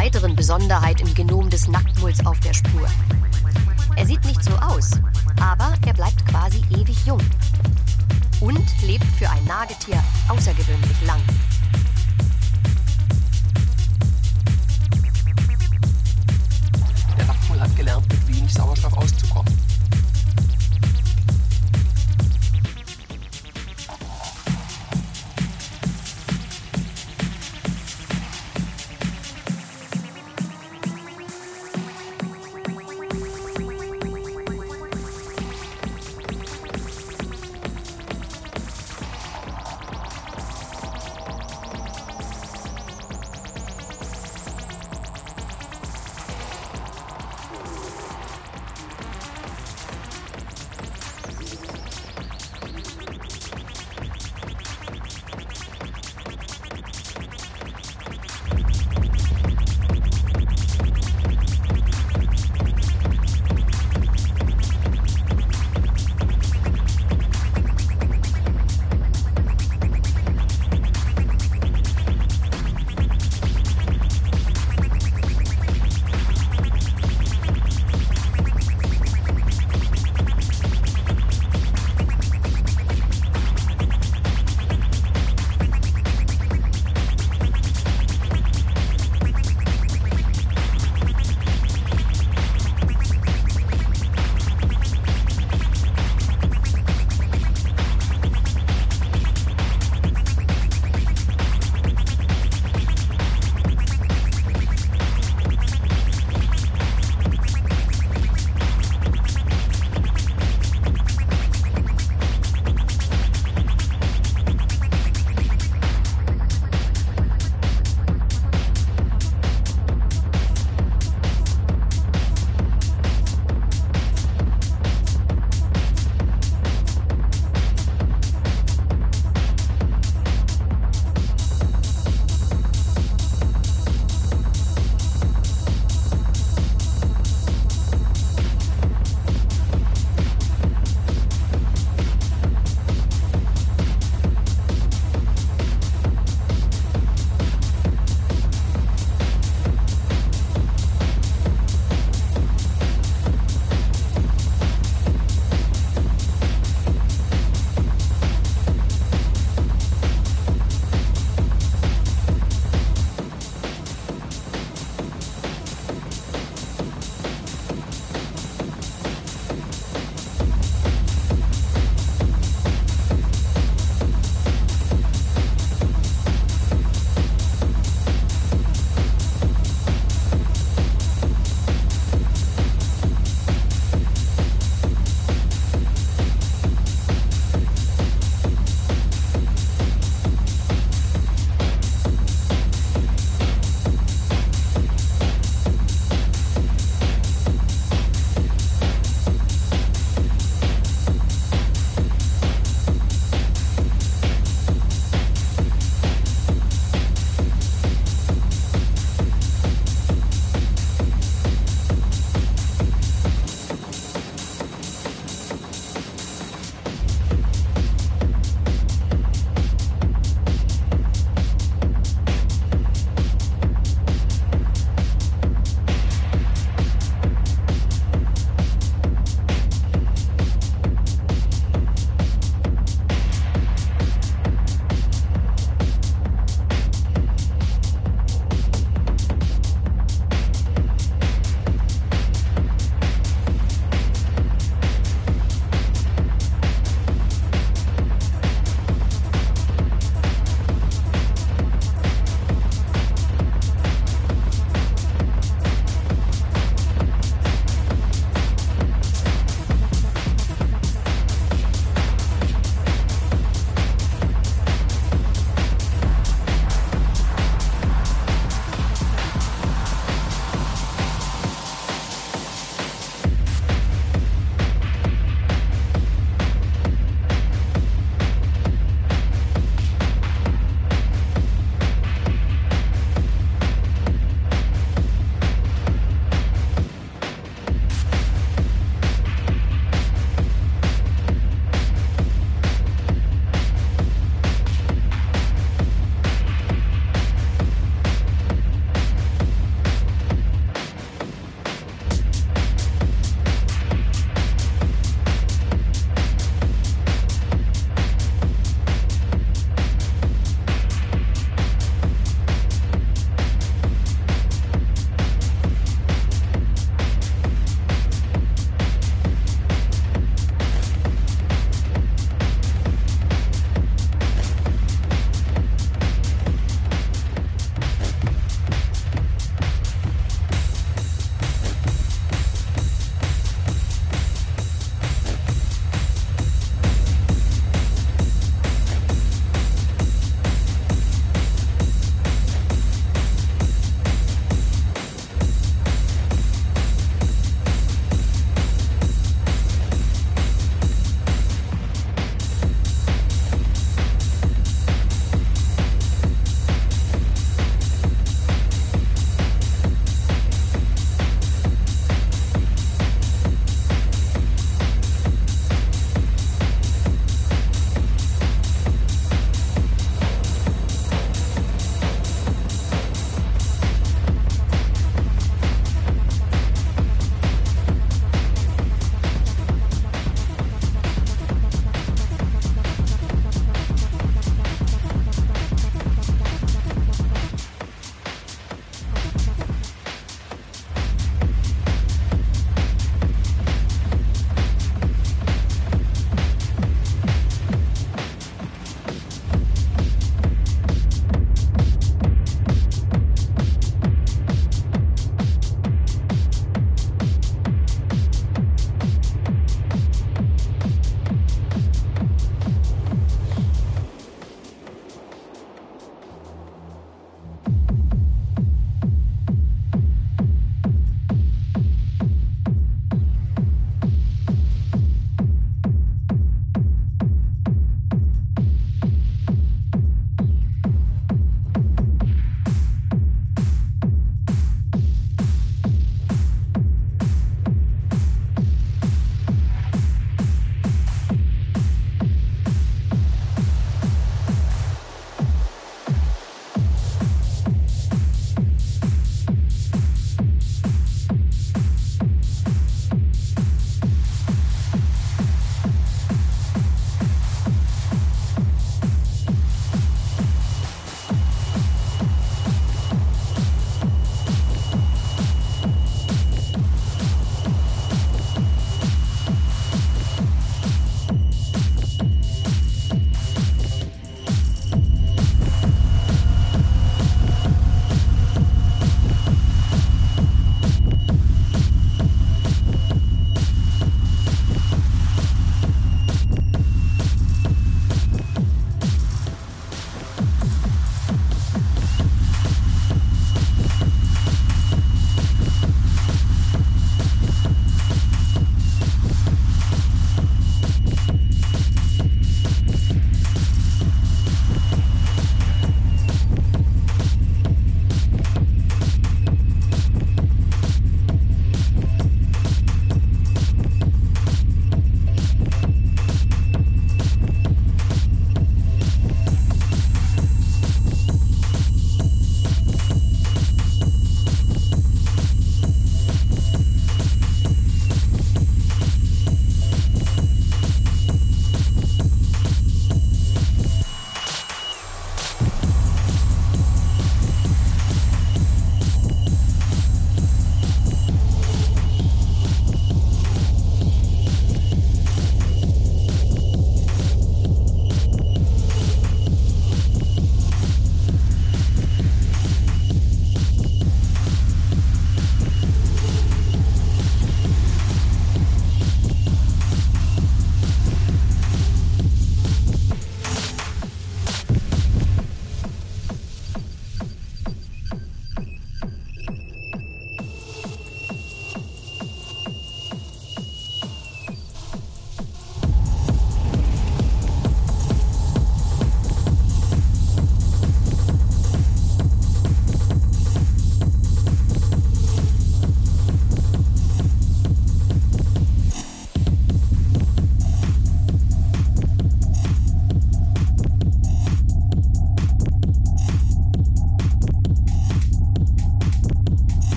weiteren Besonderheit im Genom des Nacktmulls auf der Spur. Er sieht nicht so aus, aber er bleibt quasi ewig jung. Und lebt für ein Nagetier außergewöhnlich lang.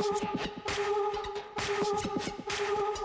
Thank you.